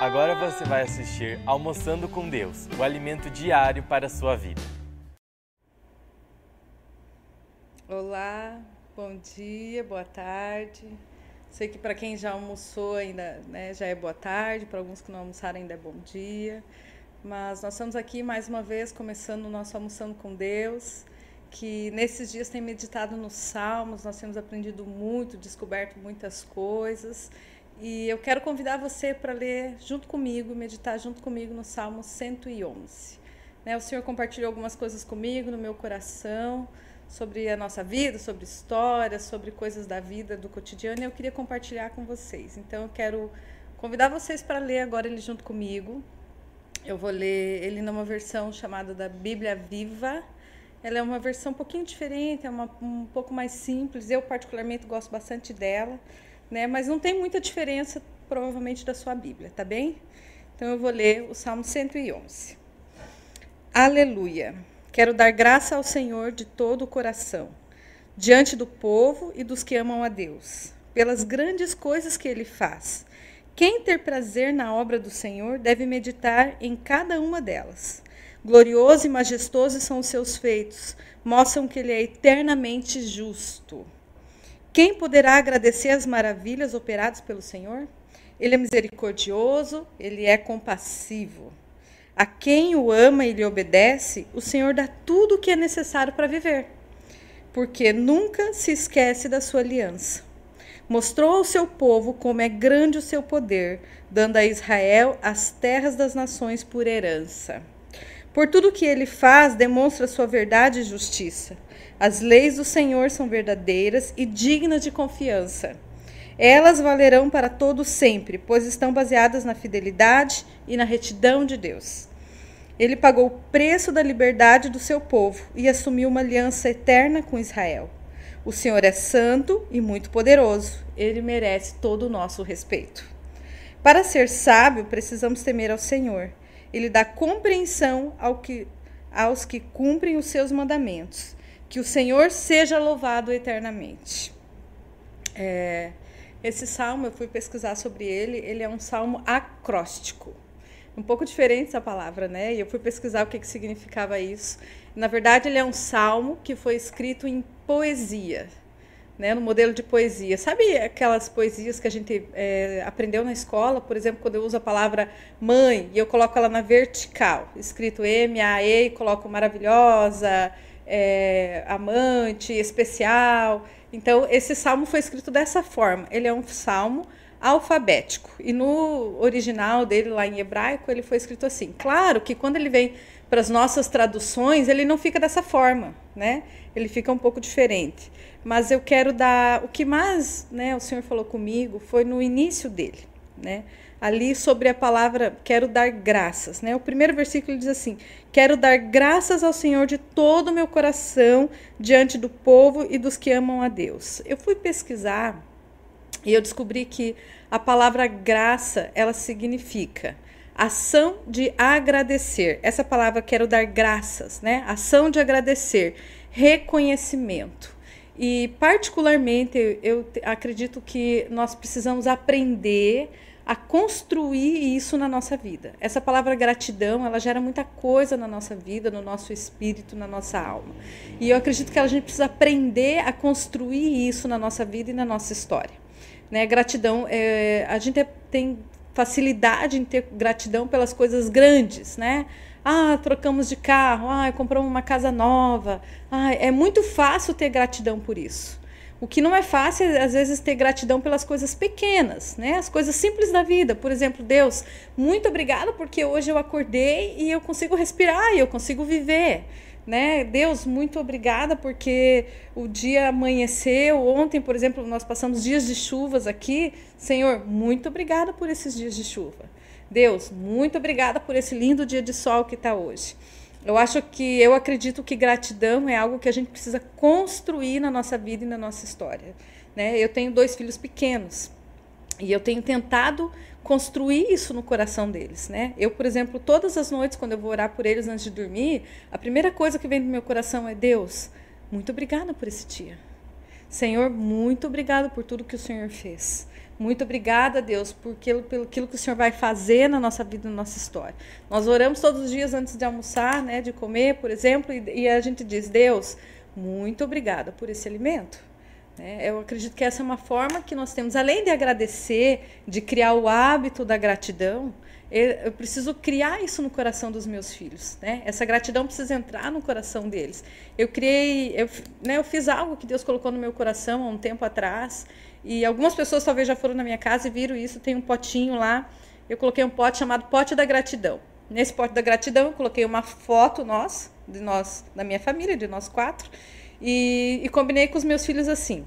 Agora você vai assistir Almoçando com Deus, o alimento diário para a sua vida. Olá, bom dia, boa tarde. Sei que para quem já almoçou ainda né, já é boa tarde, para alguns que não almoçaram ainda é bom dia. Mas nós estamos aqui mais uma vez começando o nosso Almoçando com Deus, que nesses dias tem meditado nos Salmos, nós temos aprendido muito, descoberto muitas coisas. E eu quero convidar você para ler junto comigo, meditar junto comigo no Salmo 111. Né, o Senhor compartilhou algumas coisas comigo no meu coração sobre a nossa vida, sobre história, sobre coisas da vida, do cotidiano, e eu queria compartilhar com vocês. Então eu quero convidar vocês para ler agora ele junto comigo. Eu vou ler ele numa versão chamada da Bíblia Viva. Ela é uma versão um pouquinho diferente, é uma, um pouco mais simples. Eu particularmente gosto bastante dela né? Mas não tem muita diferença, provavelmente, da sua Bíblia, tá bem? Então eu vou ler o Salmo 111. Aleluia. Quero dar graça ao Senhor de todo o coração, diante do povo e dos que amam a Deus, pelas grandes coisas que ele faz. Quem ter prazer na obra do Senhor deve meditar em cada uma delas. Glorioso e majestoso são os seus feitos, mostram que ele é eternamente justo. Quem poderá agradecer as maravilhas operadas pelo Senhor? Ele é misericordioso, ele é compassivo. A quem o ama e lhe obedece, o Senhor dá tudo o que é necessário para viver, porque nunca se esquece da sua aliança. Mostrou ao seu povo como é grande o seu poder, dando a Israel as terras das nações por herança. Por tudo que ele faz, demonstra sua verdade e justiça. As leis do Senhor são verdadeiras e dignas de confiança. Elas valerão para todo sempre, pois estão baseadas na fidelidade e na retidão de Deus. Ele pagou o preço da liberdade do seu povo e assumiu uma aliança eterna com Israel. O Senhor é santo e muito poderoso. Ele merece todo o nosso respeito. Para ser sábio, precisamos temer ao Senhor ele dá compreensão ao que, aos que cumprem os seus mandamentos. Que o Senhor seja louvado eternamente. É, esse salmo, eu fui pesquisar sobre ele, ele é um salmo acróstico. Um pouco diferente essa palavra, né? E eu fui pesquisar o que, que significava isso. Na verdade, ele é um salmo que foi escrito em poesia né, no modelo de poesia. Sabe aquelas poesias que a gente é, aprendeu na escola? Por exemplo, quando eu uso a palavra mãe e eu coloco ela na vertical, escrito M-A-E, e coloco maravilhosa, é, amante, especial. Então, esse salmo foi escrito dessa forma. Ele é um salmo alfabético. E no original dele, lá em hebraico, ele foi escrito assim. Claro que quando ele vem para as nossas traduções, ele não fica dessa forma, né? Ele fica um pouco diferente mas eu quero dar o que mais, né, o Senhor falou comigo foi no início dele, né? Ali sobre a palavra quero dar graças, né? O primeiro versículo diz assim: Quero dar graças ao Senhor de todo o meu coração diante do povo e dos que amam a Deus. Eu fui pesquisar e eu descobri que a palavra graça, ela significa ação de agradecer. Essa palavra quero dar graças, né? Ação de agradecer, reconhecimento. E, particularmente, eu acredito que nós precisamos aprender a construir isso na nossa vida. Essa palavra gratidão, ela gera muita coisa na nossa vida, no nosso espírito, na nossa alma. E eu acredito que a gente precisa aprender a construir isso na nossa vida e na nossa história. Né? Gratidão, é, a gente tem facilidade em ter gratidão pelas coisas grandes, né? Ah, trocamos de carro, ah, compramos uma casa nova. Ah, é muito fácil ter gratidão por isso. O que não é fácil é, às vezes, ter gratidão pelas coisas pequenas, né? As coisas simples da vida. Por exemplo, Deus, muito obrigada porque hoje eu acordei e eu consigo respirar e eu consigo viver. Né? Deus, muito obrigada porque o dia amanheceu. Ontem, por exemplo, nós passamos dias de chuvas aqui. Senhor, muito obrigada por esses dias de chuva. Deus, muito obrigada por esse lindo dia de sol que está hoje. Eu acho que eu acredito que gratidão é algo que a gente precisa construir na nossa vida e na nossa história. Né? Eu tenho dois filhos pequenos e eu tenho tentado construir isso no coração deles, né? Eu, por exemplo, todas as noites quando eu vou orar por eles antes de dormir, a primeira coisa que vem do meu coração é Deus, muito obrigada por esse dia. Senhor, muito obrigado por tudo que o Senhor fez. Muito obrigada, Deus, por aquilo, pelo aquilo que o Senhor vai fazer na nossa vida, na nossa história. Nós oramos todos os dias antes de almoçar, né, de comer, por exemplo, e, e a gente diz: Deus, muito obrigada por esse alimento. É, eu acredito que essa é uma forma que nós temos, além de agradecer, de criar o hábito da gratidão, eu preciso criar isso no coração dos meus filhos, né? Essa gratidão precisa entrar no coração deles. Eu criei, eu, né, eu fiz algo que Deus colocou no meu coração há um tempo atrás, e algumas pessoas talvez já foram na minha casa e viram isso. Tem um potinho lá. Eu coloquei um pote chamado Pote da Gratidão. Nesse pote da gratidão, eu coloquei uma foto nós, de nós, da minha família, de nós quatro, e, e combinei com os meus filhos assim: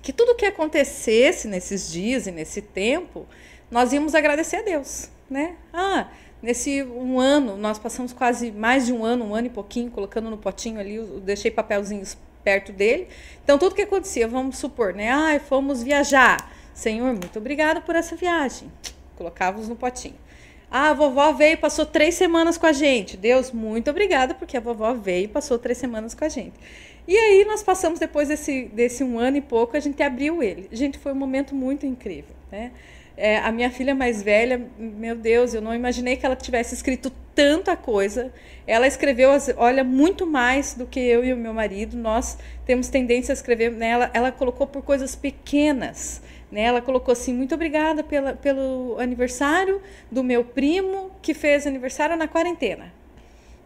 que tudo que acontecesse nesses dias e nesse tempo, nós íamos agradecer a Deus, né? Ah, nesse um ano, nós passamos quase mais de um ano, um ano e pouquinho, colocando no potinho ali, eu deixei papelzinhos perto dele. Então, tudo que acontecia, vamos supor, né? Ah, fomos viajar. Senhor, muito obrigado por essa viagem. Colocávamos no potinho. Ah, a vovó veio e passou três semanas com a gente. Deus, muito obrigada, porque a vovó veio e passou três semanas com a gente. E aí nós passamos, depois desse, desse um ano e pouco, a gente abriu ele. Gente, foi um momento muito incrível, né? É, a minha filha mais velha, meu Deus, eu não imaginei que ela tivesse escrito tanta coisa. Ela escreveu, olha, muito mais do que eu e o meu marido. Nós temos tendência a escrever nela. Ela colocou por coisas pequenas. Né? Ela colocou assim: muito obrigada pela, pelo aniversário do meu primo que fez aniversário na quarentena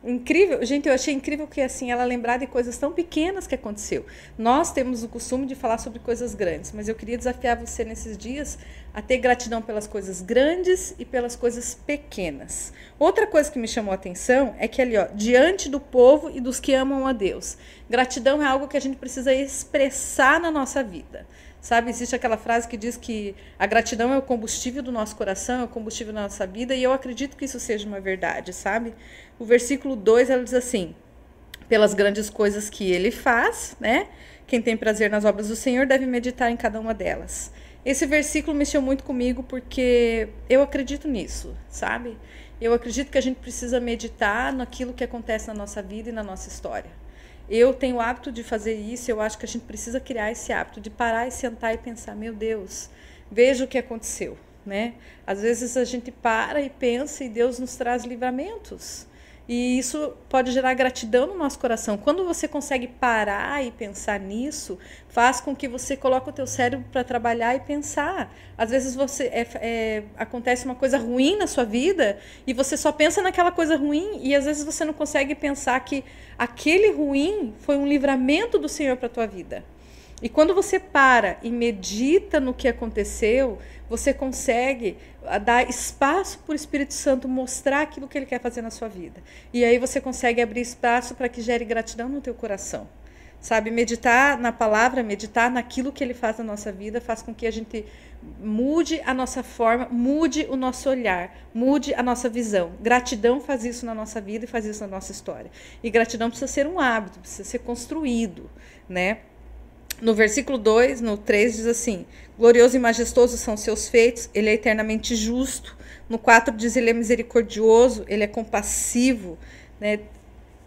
incrível, gente, eu achei incrível que assim ela lembrar de coisas tão pequenas que aconteceu. Nós temos o costume de falar sobre coisas grandes, mas eu queria desafiar você nesses dias a ter gratidão pelas coisas grandes e pelas coisas pequenas. Outra coisa que me chamou a atenção é que ali, ó, diante do povo e dos que amam a Deus. Gratidão é algo que a gente precisa expressar na nossa vida. Sabe, existe aquela frase que diz que a gratidão é o combustível do nosso coração, é o combustível da nossa vida, e eu acredito que isso seja uma verdade, sabe? O versículo 2 ela diz assim: pelas grandes coisas que ele faz, né? Quem tem prazer nas obras do Senhor deve meditar em cada uma delas. Esse versículo mexeu muito comigo porque eu acredito nisso, sabe? Eu acredito que a gente precisa meditar naquilo que acontece na nossa vida e na nossa história. Eu tenho o hábito de fazer isso, eu acho que a gente precisa criar esse hábito de parar e sentar e pensar, meu Deus, veja o que aconteceu, né? Às vezes a gente para e pensa e Deus nos traz livramentos. E isso pode gerar gratidão no nosso coração. Quando você consegue parar e pensar nisso, faz com que você coloque o teu cérebro para trabalhar e pensar. Às vezes você é, é, acontece uma coisa ruim na sua vida e você só pensa naquela coisa ruim e às vezes você não consegue pensar que aquele ruim foi um livramento do Senhor para tua vida. E quando você para e medita no que aconteceu, você consegue ah, dar espaço para o Espírito Santo mostrar aquilo que ele quer fazer na sua vida. E aí você consegue abrir espaço para que gere gratidão no teu coração. Sabe, meditar na palavra, meditar naquilo que ele faz na nossa vida, faz com que a gente mude a nossa forma, mude o nosso olhar, mude a nossa visão. Gratidão faz isso na nossa vida e faz isso na nossa história. E gratidão precisa ser um hábito, precisa ser construído, né? No versículo 2, no 3, diz assim: Glorioso e majestoso são seus feitos, ele é eternamente justo. No 4 diz: Ele é misericordioso, ele é compassivo. Né?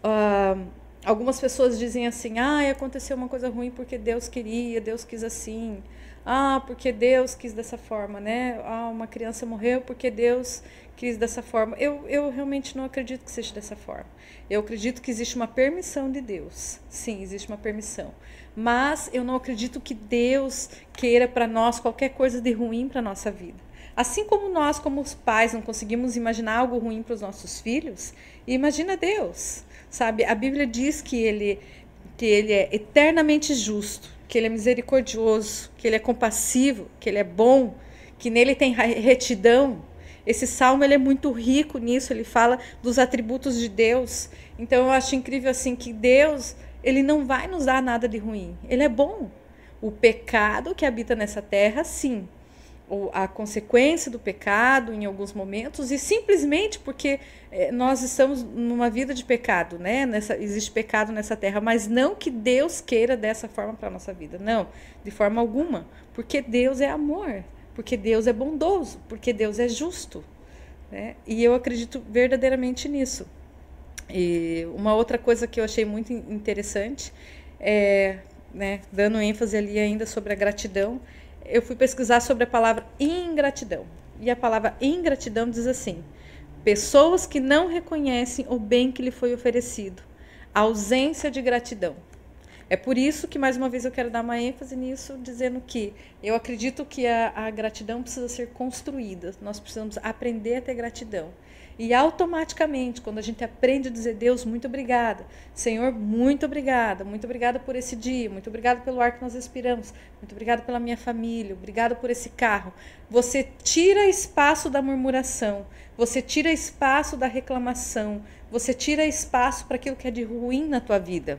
Uh, algumas pessoas dizem assim: Ah, aconteceu uma coisa ruim porque Deus queria, Deus quis assim. Ah, porque Deus quis dessa forma, né? Ah, uma criança morreu porque Deus quis dessa forma. Eu, eu realmente não acredito que seja dessa forma. Eu acredito que existe uma permissão de Deus. Sim, existe uma permissão mas eu não acredito que Deus queira para nós qualquer coisa de ruim para nossa vida. Assim como nós, como os pais, não conseguimos imaginar algo ruim para os nossos filhos, imagina Deus, sabe? A Bíblia diz que ele, que ele é eternamente justo, que ele é misericordioso, que ele é compassivo, que ele é bom, que nele tem retidão. Esse salmo ele é muito rico nisso, ele fala dos atributos de Deus. Então eu acho incrível assim que Deus ele não vai nos dar nada de ruim. Ele é bom. O pecado que habita nessa terra, sim. A consequência do pecado em alguns momentos, e simplesmente porque eh, nós estamos numa vida de pecado, né? Nessa, existe pecado nessa terra, mas não que Deus queira dessa forma para a nossa vida. Não, de forma alguma. Porque Deus é amor, porque Deus é bondoso, porque Deus é justo. Né? E eu acredito verdadeiramente nisso. E uma outra coisa que eu achei muito interessante é, né, dando ênfase ali ainda sobre a gratidão, eu fui pesquisar sobre a palavra ingratidão. E a palavra ingratidão diz assim: pessoas que não reconhecem o bem que lhe foi oferecido, ausência de gratidão. É por isso que, mais uma vez, eu quero dar uma ênfase nisso, dizendo que eu acredito que a, a gratidão precisa ser construída. Nós precisamos aprender a ter gratidão. E automaticamente, quando a gente aprende a dizer, Deus, muito obrigada. Senhor, muito obrigada. Muito obrigada por esse dia. Muito obrigada pelo ar que nós respiramos. Muito obrigada pela minha família. Obrigado por esse carro. Você tira espaço da murmuração. Você tira espaço da reclamação. Você tira espaço para aquilo que é de ruim na tua vida.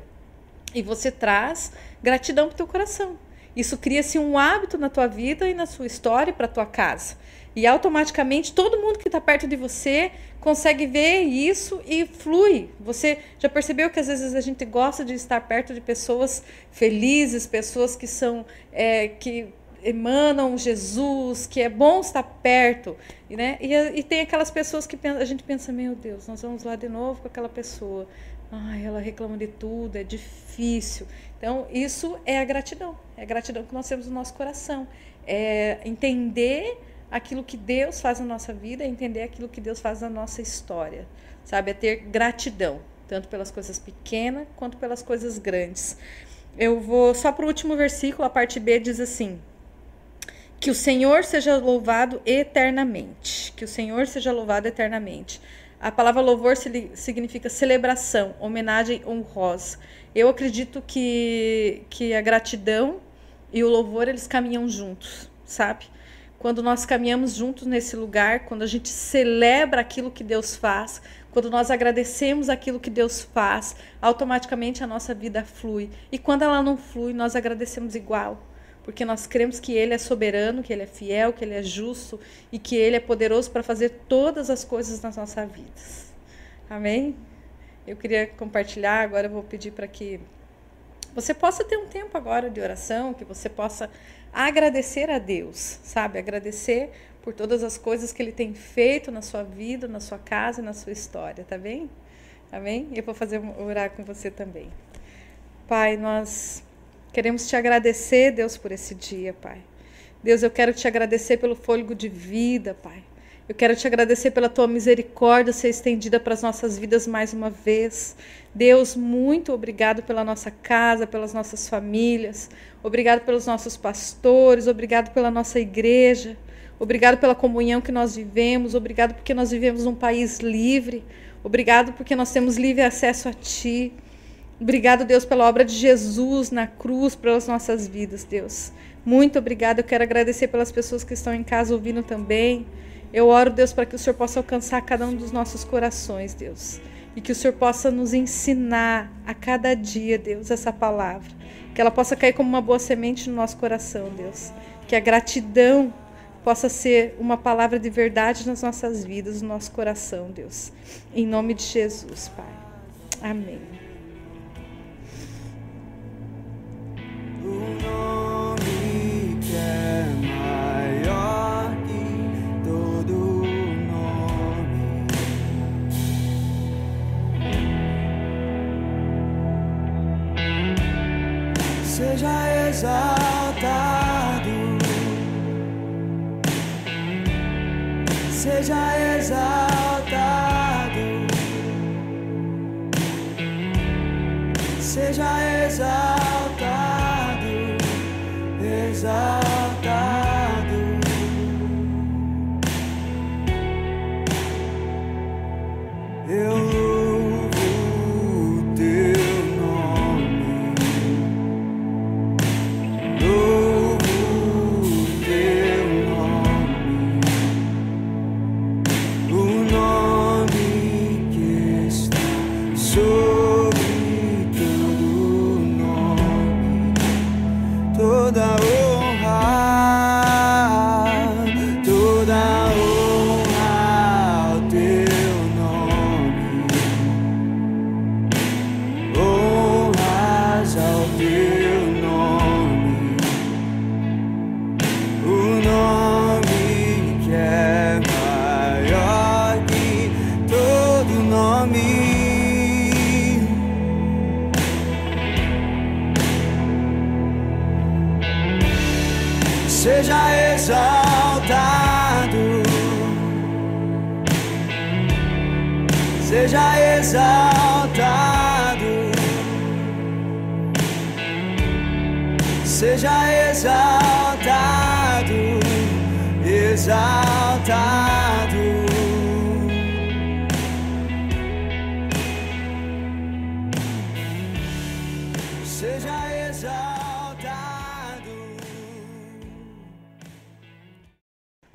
E você traz gratidão para o teu coração. Isso cria-se um hábito na tua vida e na sua história para a tua casa. E automaticamente todo mundo que está perto de você consegue ver isso e flui. Você já percebeu que às vezes a gente gosta de estar perto de pessoas felizes, pessoas que são é, que emanam Jesus, que é bom estar perto, né? E, e tem aquelas pessoas que a gente pensa, meu Deus, nós vamos lá de novo com aquela pessoa. Ai, ela reclama de tudo, é difícil. Então, isso é a gratidão. É a gratidão que nós temos no nosso coração. É entender aquilo que Deus faz na nossa vida, é entender aquilo que Deus faz na nossa história. Sabe? É ter gratidão, tanto pelas coisas pequenas quanto pelas coisas grandes. Eu vou só para o último versículo, a parte B diz assim: Que o Senhor seja louvado eternamente. Que o Senhor seja louvado eternamente. A palavra louvor significa celebração, homenagem honrosa. Eu acredito que, que a gratidão e o louvor eles caminham juntos, sabe? Quando nós caminhamos juntos nesse lugar, quando a gente celebra aquilo que Deus faz, quando nós agradecemos aquilo que Deus faz, automaticamente a nossa vida flui. E quando ela não flui, nós agradecemos igual porque nós cremos que Ele é soberano, que Ele é fiel, que Ele é justo e que Ele é poderoso para fazer todas as coisas nas nossas vidas. Amém? Eu queria compartilhar, agora eu vou pedir para que você possa ter um tempo agora de oração, que você possa agradecer a Deus, sabe? Agradecer por todas as coisas que Ele tem feito na sua vida, na sua casa, na sua história, tá bem? Amém? E eu vou fazer orar com você também. Pai, nós Queremos te agradecer, Deus, por esse dia, Pai. Deus, eu quero te agradecer pelo fôlego de vida, Pai. Eu quero te agradecer pela tua misericórdia ser estendida para as nossas vidas mais uma vez. Deus, muito obrigado pela nossa casa, pelas nossas famílias. Obrigado pelos nossos pastores, obrigado pela nossa igreja. Obrigado pela comunhão que nós vivemos, obrigado porque nós vivemos num país livre. Obrigado porque nós temos livre acesso a ti. Obrigado, Deus, pela obra de Jesus na cruz, pelas nossas vidas, Deus. Muito obrigado. Eu quero agradecer pelas pessoas que estão em casa ouvindo também. Eu oro, Deus, para que o Senhor possa alcançar cada um dos nossos corações, Deus. E que o Senhor possa nos ensinar a cada dia, Deus, essa palavra. Que ela possa cair como uma boa semente no nosso coração, Deus. Que a gratidão possa ser uma palavra de verdade nas nossas vidas, no nosso coração, Deus. Em nome de Jesus, Pai. Amém. Seja exaltado, seja exaltado, Eu exaltado, seja exaltado, exaltado. Seja exaltado.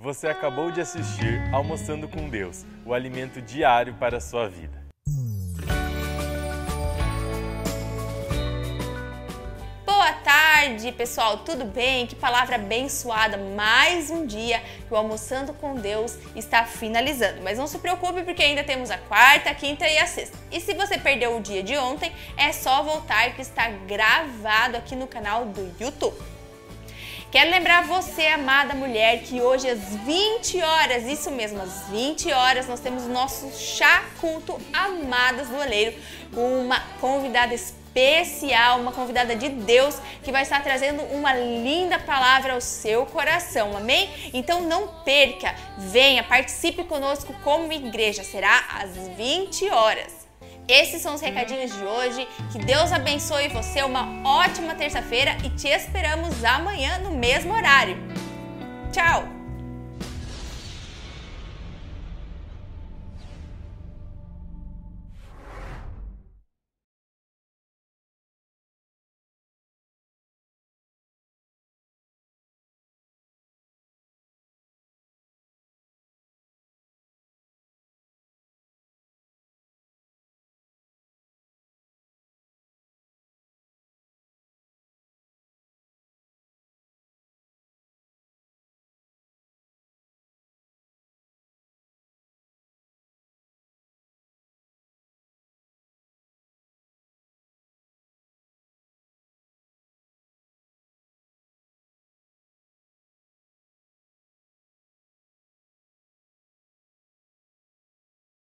Você acabou de assistir Almoçando com Deus, o alimento diário para a sua vida. Tarde, pessoal, tudo bem? Que palavra abençoada! Mais um dia que o Almoçando com Deus está finalizando. Mas não se preocupe, porque ainda temos a quarta, a quinta e a sexta. E se você perdeu o dia de ontem, é só voltar que está gravado aqui no canal do YouTube. Quero lembrar você, amada mulher, que hoje às 20 horas, isso mesmo, às 20 horas, nós temos o nosso chá culto Amadas do Oleiro, com uma convidada especial, uma convidada de Deus, que vai estar trazendo uma linda palavra ao seu coração, amém? Então não perca, venha, participe conosco como igreja, será às 20 horas. Esses são os recadinhos de hoje. Que Deus abençoe você, uma ótima terça-feira e te esperamos amanhã no mesmo horário. Tchau!